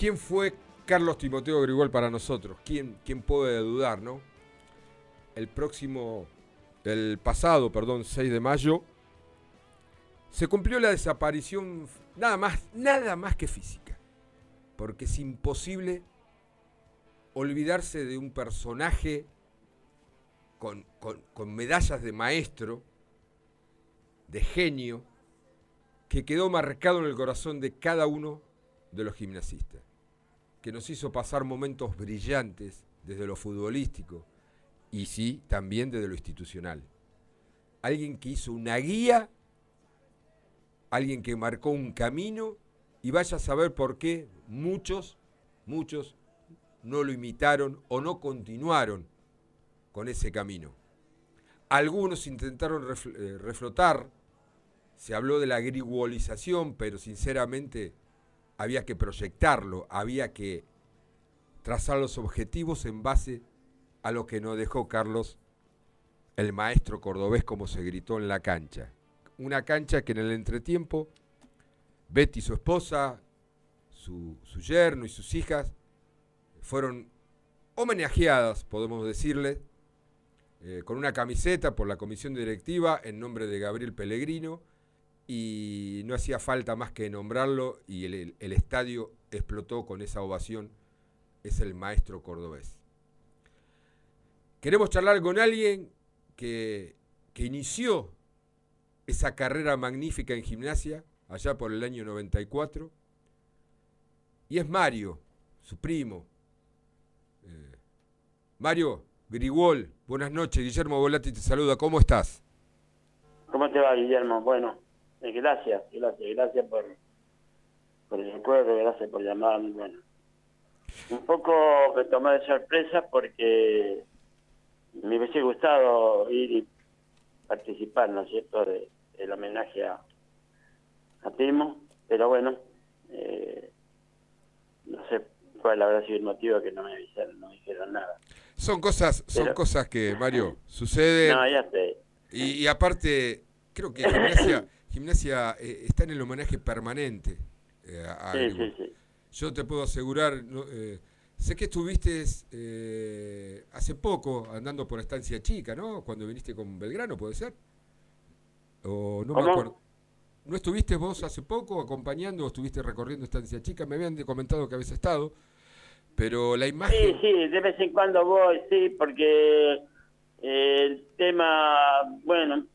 ¿Quién fue Carlos Timoteo Grigol para nosotros? ¿Quién, quién puede dudar, no? El próximo, el pasado, perdón, 6 de mayo, se cumplió la desaparición nada más, nada más que física. Porque es imposible olvidarse de un personaje con, con medallas de maestro, de genio, que quedó marcado en el corazón de cada uno de los gimnasistas, que nos hizo pasar momentos brillantes desde lo futbolístico y sí, también desde lo institucional. Alguien que hizo una guía, alguien que marcó un camino y vaya a saber por qué muchos, muchos no lo imitaron o no continuaron con ese camino. Algunos intentaron eh, reflotar, se habló de la griguolización, pero sinceramente había que proyectarlo, había que trazar los objetivos en base a lo que nos dejó Carlos, el maestro cordobés, como se gritó en la cancha. Una cancha que en el entretiempo, Betty, su esposa, su, yerno y sus hijas fueron homenajeadas, podemos decirle, eh, con una camiseta por la comisión directiva en nombre de Gabriel Pellegrino y no hacía falta más que nombrarlo y el, estadio explotó con esa ovación, es el maestro cordobés. Queremos charlar con alguien que, que inició esa carrera magnífica en gimnasia allá por el año 94 y es Mario, su primo. Eh, Mario Grigol, buenas noches. Guillermo Volati te saluda. ¿Cómo estás? ¿Cómo te va, Guillermo? Bueno, gracias, gracias, gracias por, por el recuerdo, gracias por llamarme. Bueno, un poco me tomé de sorpresa porque me hubiese gustado ir y participar, ¿no es cierto?, de, del homenaje a, a Timo, pero bueno, eh, no sé cuál habrá sido el motivo que no me avisaron, no me dijeron nada. Son cosas, son cosas que, Mario, suceden. No, ya sé. Y, y aparte, creo que Gimnasia eh, está en el homenaje permanente. Eh, sí, sí, sí. Yo te puedo asegurar, eh, sé que estuviste hace poco andando por Estancia Chica, ¿no? Cuando viniste con Belgrano, ¿puede ser? O no me acuerdo. ¿No estuviste vos hace poco acompañando o estuviste recorriendo Estancia Chica? Me habían comentado que habías estado, pero la imagen... Sí, sí, de vez en cuando voy, sí, porque el tema, bueno,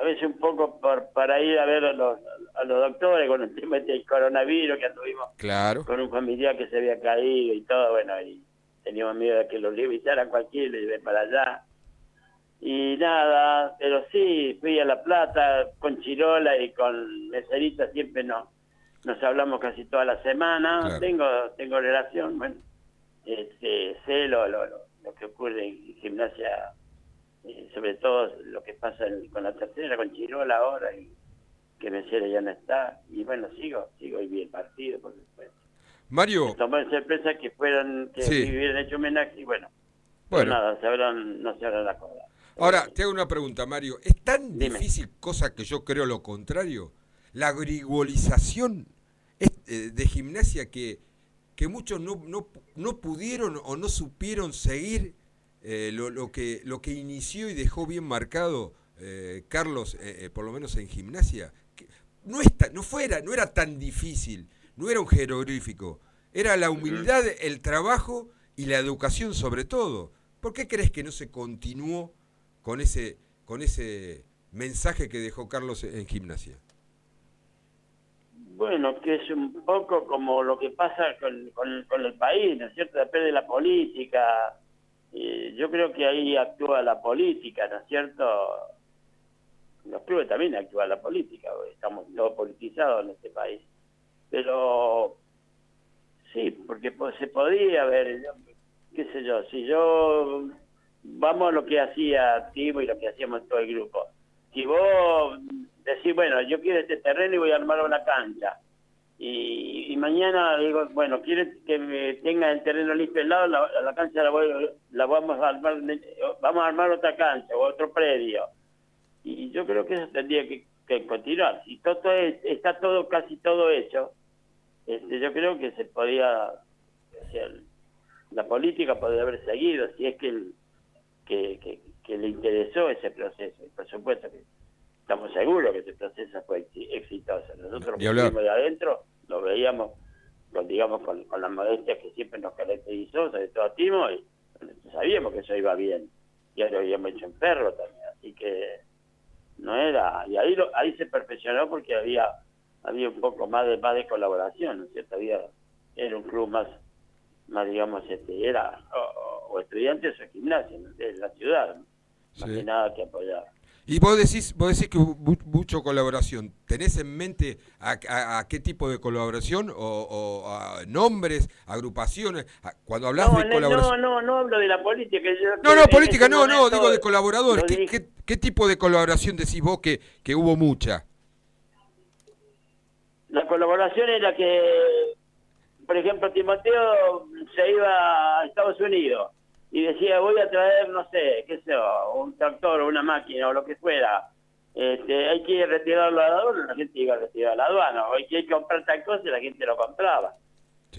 a veces un poco por, para ir a ver a los, a los doctores con el tema del coronavirus que anduvimos claro. con un familiar que se había caído y todo, bueno, y teníamos miedo de que los a cualquiera y de para allá. Y nada, pero sí, fui a La Plata con Chirola y con Meserita, siempre no, nos hablamos casi toda la semana, tengo tengo relación, bueno, este, sé lo, lo, lo que ocurre en gimnasia sobre todo lo que pasa con la tercera, con Chirola ahora, y que Mesera ya no está, y bueno, sigo, sigo y vi el partido, por supuesto. Mario. Tomó sorpresa que fueran, que hubieran hecho homenaje, y bueno, bueno. nada, se habrán, no se habrán acordado. Ahora, te hago una pregunta, Mario. ¿Es tan difícil, cosa que yo creo lo contrario, la grigolización eh, de gimnasia que, que muchos no, no, no pudieron o no supieron seguir eh, lo, que, lo que inició y dejó bien marcado eh, Carlos, eh, por lo menos en gimnasia, no, está, no, fuera, no era tan difícil, no era un jeroglífico, era la humildad, el trabajo y la educación sobre todo. ¿Por qué crees que no se continuó con ese, con ese mensaje que dejó Carlos en gimnasia? Bueno, que es un poco como lo que pasa con, con, con el país, ¿no es cierto? Depende de la política, yo creo que ahí actúa la política, ¿no es cierto? Los clubes también actúa la política, estamos todos politizados en este país. Pero sí, porque se podría ver, qué sé yo, si yo, vamos a lo que hacía Timo y lo que hacíamos todo el grupo. Si vos decís, bueno, yo quiero este terreno y voy a armar una cancha, y, mañana digo, bueno, quiere que tenga el terreno listo al lado, la, cancha la, la, vamos a armar, vamos a armar otra cancha o otro predio. Y yo creo que eso tendría que, continuar. Si todo está todo, casi todo hecho, este, yo creo que se podía, la política podría haber seguido si es que, que, que, le interesó ese proceso. Por supuesto que estamos seguros que ese proceso fue exitoso. Nosotros lo vimos de adentro, lo veíamos con, digamos, con, con la modestia que siempre nos caracterizó, sobre todo a Timo, y sabíamos que eso iba bien. Ya lo habíamos hecho en Perro también, así que no era... Y ahí, ahí se perfeccionó porque había había un poco más de más de colaboración, ¿no es cierto? Había, era un club más, más digamos, este, era o, estudiantes o gimnasia de la ciudad, más que nada que apoyar. Y vos decís, vos decís que hubo mucha colaboración. ¿Tenés en mente a, qué tipo de colaboración? ¿O, a nombres, agrupaciones? Cuando hablas de colaboración... No, no, no hablo de la política. no, no, política, no, no, digo de colaboradores. ¿Qué, qué, tipo de colaboración decís vos que, que hubo mucha? La colaboración era que, por ejemplo, Timoteo se iba a Estados Unidos y decía, voy a traer, no sé, qué sé un tractor o una máquina o lo que fuera. Este, hay que retirarlo a la aduana, la gente iba a retirar a la aduana, o hay que comprar tal cosa y la gente lo compraba.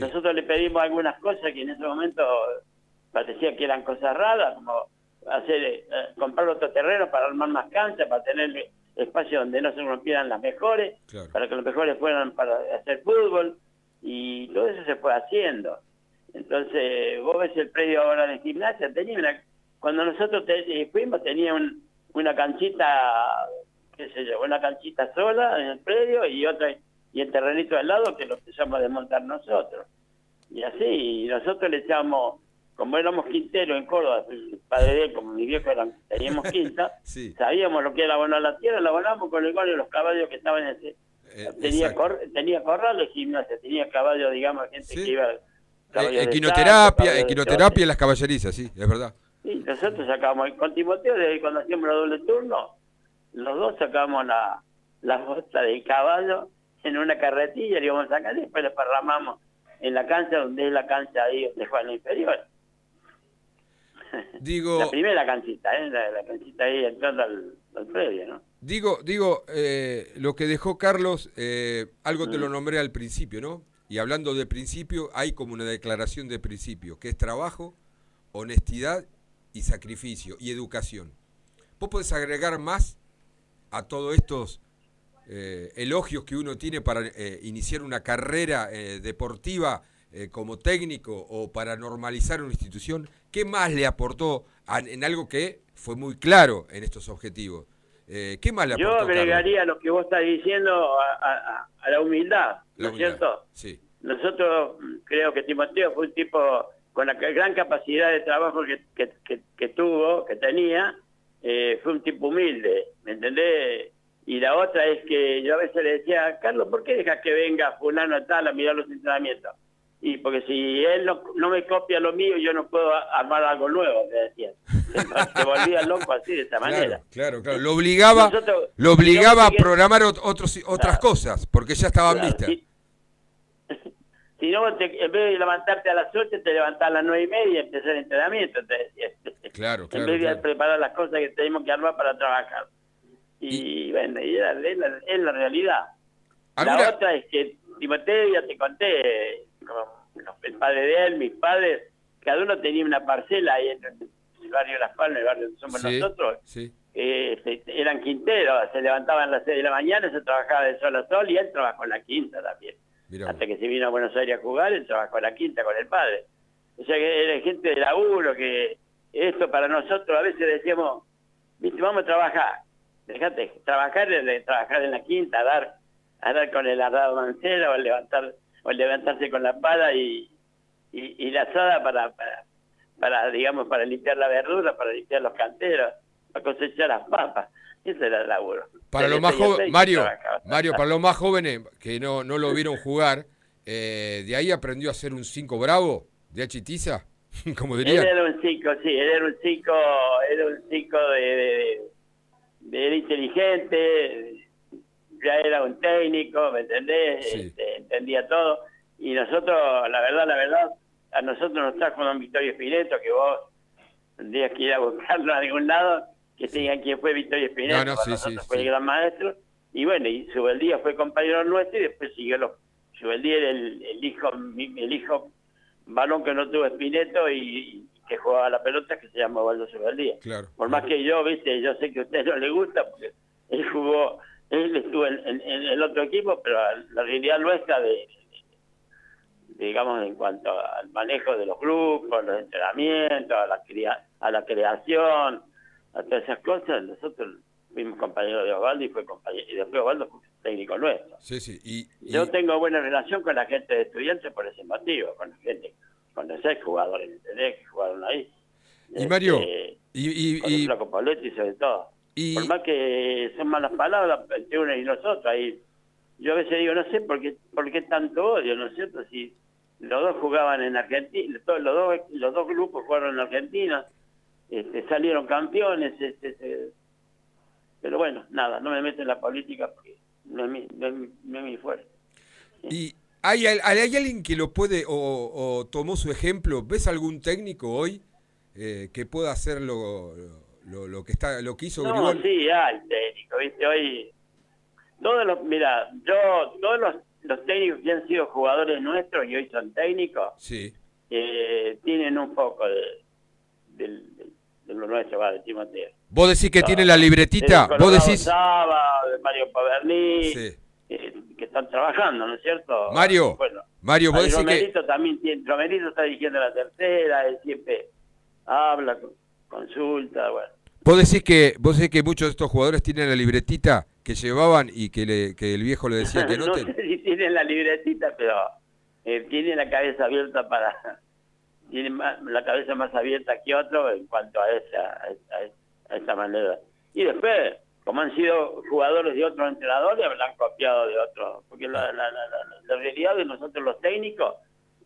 Nosotros le pedimos algunas cosas que en ese momento parecía que eran cosas raras, como hacer eh, comprar otro terreno para armar más canchas, para tener espacio donde no se rompieran las mejores, para que los mejores fueran para hacer fútbol, y todo eso se fue haciendo. Entonces, vos ves el predio ahora de gimnasia, tenía una, cuando nosotros eh, fuimos tenía una canchita, qué sé yo, una canchita sola en el predio y otra y el terrenito al lado que lo empezamos a desmontar nosotros. Y así, nosotros le echábamos como éramos quinteros en Córdoba, el padre de él, como mi viejo eran, teníamos quinta, sabíamos lo que era abonar la tierra, la abonamos con el gol de los caballos que estaban en ese. Eh, tenía, cor, tenía corrales gimnasia, tenía caballos, digamos, gente que iba. Eh, equinoterapia, equinoterapia en las caballerizas, sí, es verdad. Sí, nosotros sacábamos, con Timoteo, desde cuando hacíamos la doble turno, los dos sacábamos la, la bota del caballo en una carretilla, le íbamos a sacar y después le parramamos en la cancha, donde es la cancha ahí de Juan Inferior. Digo, la primera canchita, ¿eh? la, canchita ahí entrando al, al predio, ¿no? Digo, digo eh, lo que dejó Carlos, eh, algo te lo mm. nombré al principio, ¿no? Y hablando de principio, hay como una declaración de principio, que es trabajo, honestidad y sacrificio y educación. ¿Vos podés agregar más a todos estos eh, elogios que uno tiene para iniciar una carrera deportiva como técnico o para normalizar una institución? ¿Qué más le aportó en algo que fue muy claro en estos objetivos? Eh, ¿Qué más le aportó? Yo agregaría lo que vos estás diciendo a, la humildad, ¿no es cierto? Sí. Nosotros creo que Timoteo fue un tipo con la gran capacidad de trabajo que, tuvo, que tenía, eh, fue un tipo humilde, ¿me entendés? Y la otra es que yo a veces le decía, Carlos, ¿por qué dejas que venga fulano tal a mirar los entrenamientos? Y porque si él no, me copia lo mío, yo no puedo armar algo nuevo, me decía. Se volvía loco así, de esta manera. Claro, claro. Lo obligaba, lo obligaba a programar otros, otras cosas, porque ya estaban listas. Si, no, en vez de levantarte a las 8, te levantás a las 9 y media y empezar el entrenamiento. Claro, claro. En vez de preparar las cosas que tenemos que armar para trabajar. Y, bueno, y es, la, realidad. La otra es que, Timoteo, ya te conté, el padre de él, mis padres, cada uno tenía una parcela ahí en el barrio Las Palmas, el barrio donde somos nosotros. Eh, eran quinteros, se levantaban a las 6 de la mañana, se trabajaba de sol a sol y él trabajó en la quinta también. Hasta que se vino a Buenos Aires a jugar, él trabajó en la quinta con el padre. O sea que era gente de laburo, que esto para nosotros a veces decíamos, viste, vamos a trabajar. Dejate, trabajar trabajar en la quinta, a dar, a dar con el arrado mancero, o levantar o levantarse con la pala y, y, la asada para, para, digamos, para limpiar la verdura, para limpiar los canteros, para cosechar las papas. Ese era el laburo. Para los más jóvenes, Mario, Mario, para los más jóvenes que no, no lo vieron jugar, eh, de ahí aprendió a ser un 5 bravo, de achitiza, como diría. Él era un 5, sí, él era un 5, era un 5 de, de, inteligente, ya era un técnico, ¿me entendés? Este, entendía todo. Y nosotros, la verdad, la verdad, a nosotros nos trajo don Victorio Espineto, que vos tendrías que ir a buscarlo a algún lado, que te digan quién fue Victorio Espineto, no, fue el gran maestro. Y bueno, y su día fue compañero nuestro y después siguió los, Subeldí era el, el hijo el hijo balón que no tuvo Espineto y, que jugaba la pelota que se llama Waldo Subeldía. Claro. Por más que yo, viste, yo sé que a usted no le gusta porque él jugó, él estuvo en, el otro equipo, pero la realidad nuestra de, digamos, en cuanto al manejo de los grupos, los entrenamientos, a la, a la creación, a todas esas cosas, nosotros fuimos compañeros de Osvaldo y fue compañero, y después Osvaldo fue técnico nuestro. Sí, sí. Y, Yo tengo buena relación con la gente de estudiantes por ese motivo, con la gente, con los seis jugadores que jugaron ahí. Y Mario, este, y, y, y, sobre todo. Por más que son malas palabras entre uno y nosotros, ahí yo a veces digo, no sé por qué, por qué tanto odio, ¿no es cierto? Si los dos jugaban en Argentina, los dos, los dos grupos jugaron en Argentina, este, salieron campeones, este, pero bueno, nada, no me meto en la política porque no es mi, no es mi, fuerza. ¿Y hay, hay, alguien que lo puede o, tomó su ejemplo? ¿Ves algún técnico hoy eh, que pueda hacer lo, lo, que está lo que hizo No, sí, hay técnico, ¿viste? Hoy todos los, mira, yo todos los los técnicos que han sido jugadores nuestros y hoy son técnicos, sí. eh, tienen un poco de, de, lo nuestro, va, de Timoteo. Vos decís que tiene la libretita, vos decís... de Mario Paverní, sí. eh, que están trabajando, ¿no es cierto? Mario, bueno, Mario, vos decís Romerito que... también tiene, Romerito está dirigiendo la tercera, él siempre habla, consulta, bueno. Vos decís que vos decís que muchos de estos jugadores tienen la libretita que llevaban y que, le, que el viejo le decía que no, no sé si tienen la libretita, pero eh, tiene la cabeza abierta para tiene la cabeza más abierta que otro en cuanto a esa a, esa manera. Y después, como han sido jugadores de otros entrenadores, han copiado de otros, porque la, la, la, realidad de nosotros los técnicos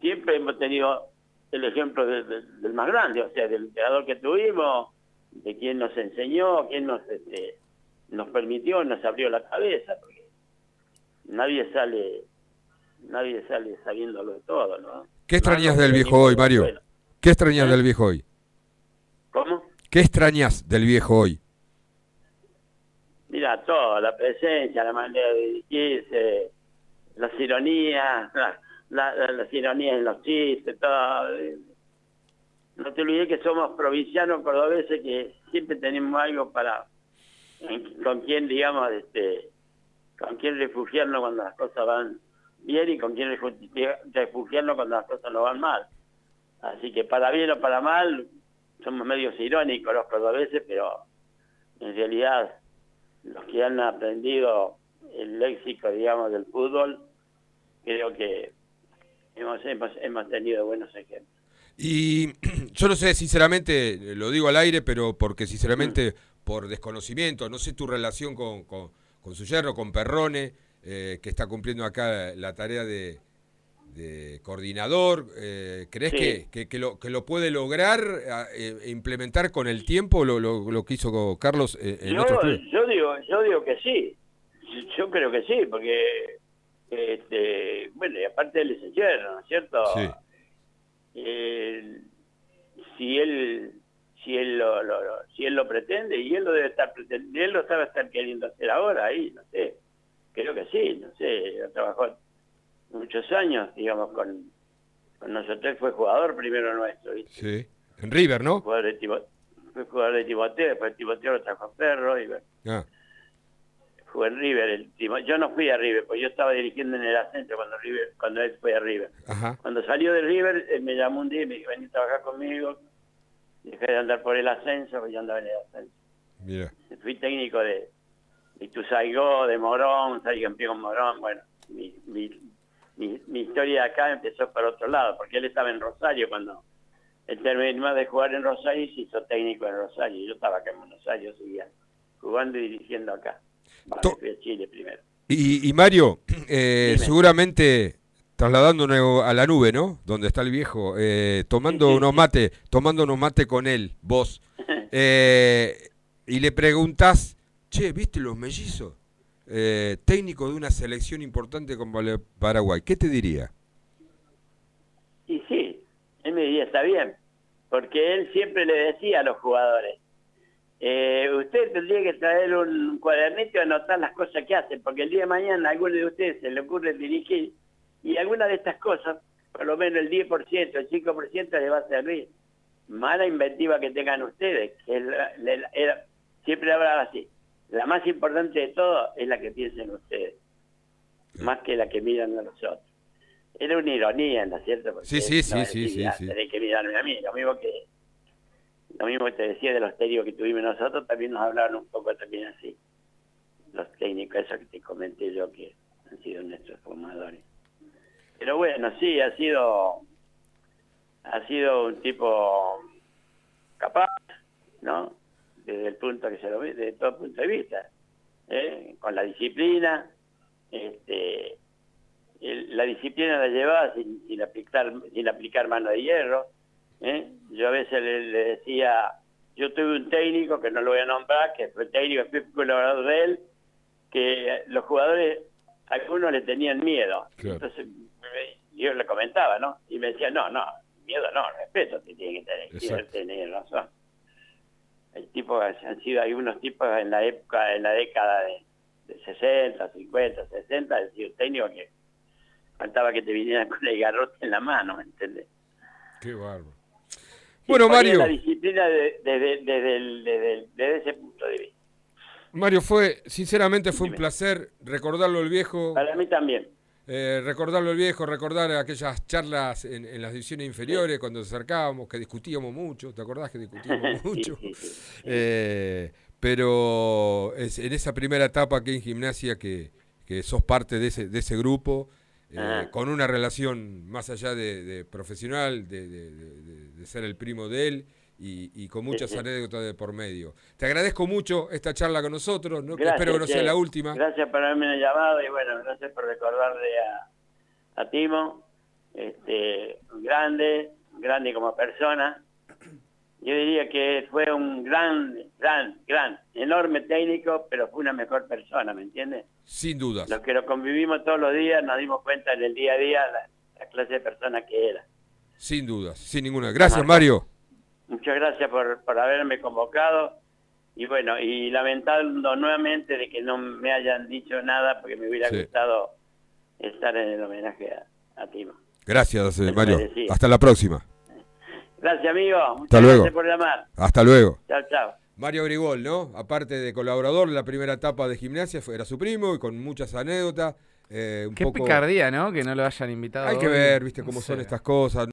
siempre hemos tenido el ejemplo del más grande, o sea, del entrenador que tuvimos, de quien nos enseñó, quien nos este, nos permitió, nos abrió la cabeza, porque nadie sale nadie sale sabiéndolo de todo, ¿no? ¿Qué extrañas del viejo hoy, Mario? ¿Qué extrañas ¿Eh? del viejo hoy? ¿Cómo? ¿Qué extrañas del viejo hoy? Mira, todo, la presencia, la manera de dirigirse, las ironías, las ironías en los chistes, todo. No te olvides que somos provincianos cordobeses que siempre tenemos algo para con quién, digamos, este, con quién refugiarnos cuando las cosas van bien y con quién refugiarnos cuando las cosas no van mal. Así que para bien o para mal, somos medios irónicos los cordobeses, pero en realidad los que han aprendido el léxico, digamos, del fútbol, creo que hemos, hemos, hemos tenido buenos ejemplos. Y yo no sé, sinceramente, lo digo al aire, pero porque sinceramente por desconocimiento, no sé tu relación con, con, su yerno, con Perrone, eh, que está cumpliendo acá la tarea de, coordinador, eh, ¿crees que, que, lo, que lo puede lograr e implementar con el tiempo lo, lo, que hizo Carlos en yo, yo digo yo digo que sí, yo creo que sí, porque este, bueno, y aparte él es yerno, ¿no es cierto? Sí. Si él si él lo, si él lo pretende y él lo debe estar él lo sabe estar queriendo hacer ahora ahí, no sé, creo que sí, no sé, trabajó muchos años, digamos, con, con nosotros, fue jugador primero nuestro, Sí, en River, ¿no? Jugador de fue jugador de Timoteo, después Timoteo lo trajo a Perro y ah. Fue en River, el, yo no fui a River, pues yo estaba dirigiendo en el ascenso cuando River, cuando él fue a River. Cuando salió de River, me llamó un día y me dijo, vení a trabajar conmigo, dejé de andar por el ascenso, yo andaba en el ascenso. Mira. Fui técnico de Ituzaingó, de Morón, salí campeón Morón, bueno, mi, mi, mi, historia acá empezó por otro lado, porque él estaba en Rosario cuando él terminó de jugar en Rosario y se hizo técnico en Rosario. Yo estaba acá en Rosario, seguía jugando y dirigiendo acá. fui a Chile primero. Y, y Mario, eh, seguramente trasladándonos a la nube, ¿no? Donde está el viejo, eh, tomando unos mate, tomando unos mate con él, vos. Eh, y le preguntás, che, ¿viste los mellizos? Eh, técnico de una selección importante como Paraguay, ¿qué te diría? Y sí, él me diría, está bien, porque él siempre le decía a los jugadores, usted tendría que traer un cuadernito y anotar las cosas que hacen, porque el día de mañana a alguno de ustedes se le ocurre dirigir Y algunas de estas cosas, por lo menos el 10%, el 5% le va a servir. Mala inventiva que tengan ustedes, que siempre hablaba así. La más importante de todo es la que piensen ustedes, más que la que miran a nosotros. Era una ironía, ¿no es cierto? sí, sí, sí, sí, sí, sí. que mirarme a mí, lo mismo que lo mismo que te decía de los técnicos que tuvimos nosotros, también nos hablaron un poco también así. Los técnicos, esos que te comenté yo, que han sido nuestros formadores. Pero bueno, sí, ha sido, ha sido un tipo capaz, ¿no? Desde el punto que se lo ve, desde todo punto de vista. ¿eh? Con la disciplina, este, la disciplina la llevaba sin, sin, aplicar, sin aplicar mano de hierro, ¿eh? Yo a veces le, decía, yo tuve un técnico, que no lo voy a nombrar, que fue técnico, fui colaborador de él, que los jugadores, algunos le tenían miedo. Entonces yo le comentaba, ¿no? Y me decía, no, no, miedo no, respeto que tiene que tener, tener razón. El tipo, han sido algunos tipos en la época, en la década de, 60, 50, 60, han sido técnicos que faltaba que te vinieran con el garrote en la mano, ¿me entiendes? Qué bárbaro. Bueno, Mario. La disciplina desde, ese punto de vista. Mario, fue, sinceramente fue un placer recordarlo el viejo. Para mí también. Eh, recordarlo el viejo, recordar aquellas charlas en, las divisiones inferiores cuando nos acercábamos, que discutíamos mucho, ¿te acordás que discutíamos mucho? Eh, pero es, en esa primera etapa aquí en gimnasia que, que sos parte de ese, de ese grupo, eh, con una relación más allá de, profesional, de, ser el primo de él y, con muchas anécdotas de por medio. Te agradezco mucho esta charla con nosotros, ¿no? espero que no sea la última. Gracias por haberme llamado y bueno, gracias por recordarle a, a Timo, este, grande, grande como persona, yo diría que fue un gran, gran, gran, enorme técnico, pero fue una mejor persona, ¿me entiendes? Sin duda. Los que lo convivimos todos los días nos dimos cuenta en el día a día la, clase de persona que era. Sin dudas, sin ninguna. Gracias, Mario. Muchas gracias por, por haberme convocado y bueno, y lamentando nuevamente de que no me hayan dicho nada porque me hubiera gustado estar en el homenaje a, Timo. Gracias, eh, Mario. Hasta la próxima. Gracias, amigo. Muchas Hasta gracias luego. por llamar. Hasta luego. Chao, chao. Mario Grigol, ¿no? Aparte de colaborador en la primera etapa de gimnasia, era su primo y con muchas anécdotas. Eh, Qué picardía, ¿no? Que no lo hayan invitado. Hay que ver, viste, cómo son estas cosas.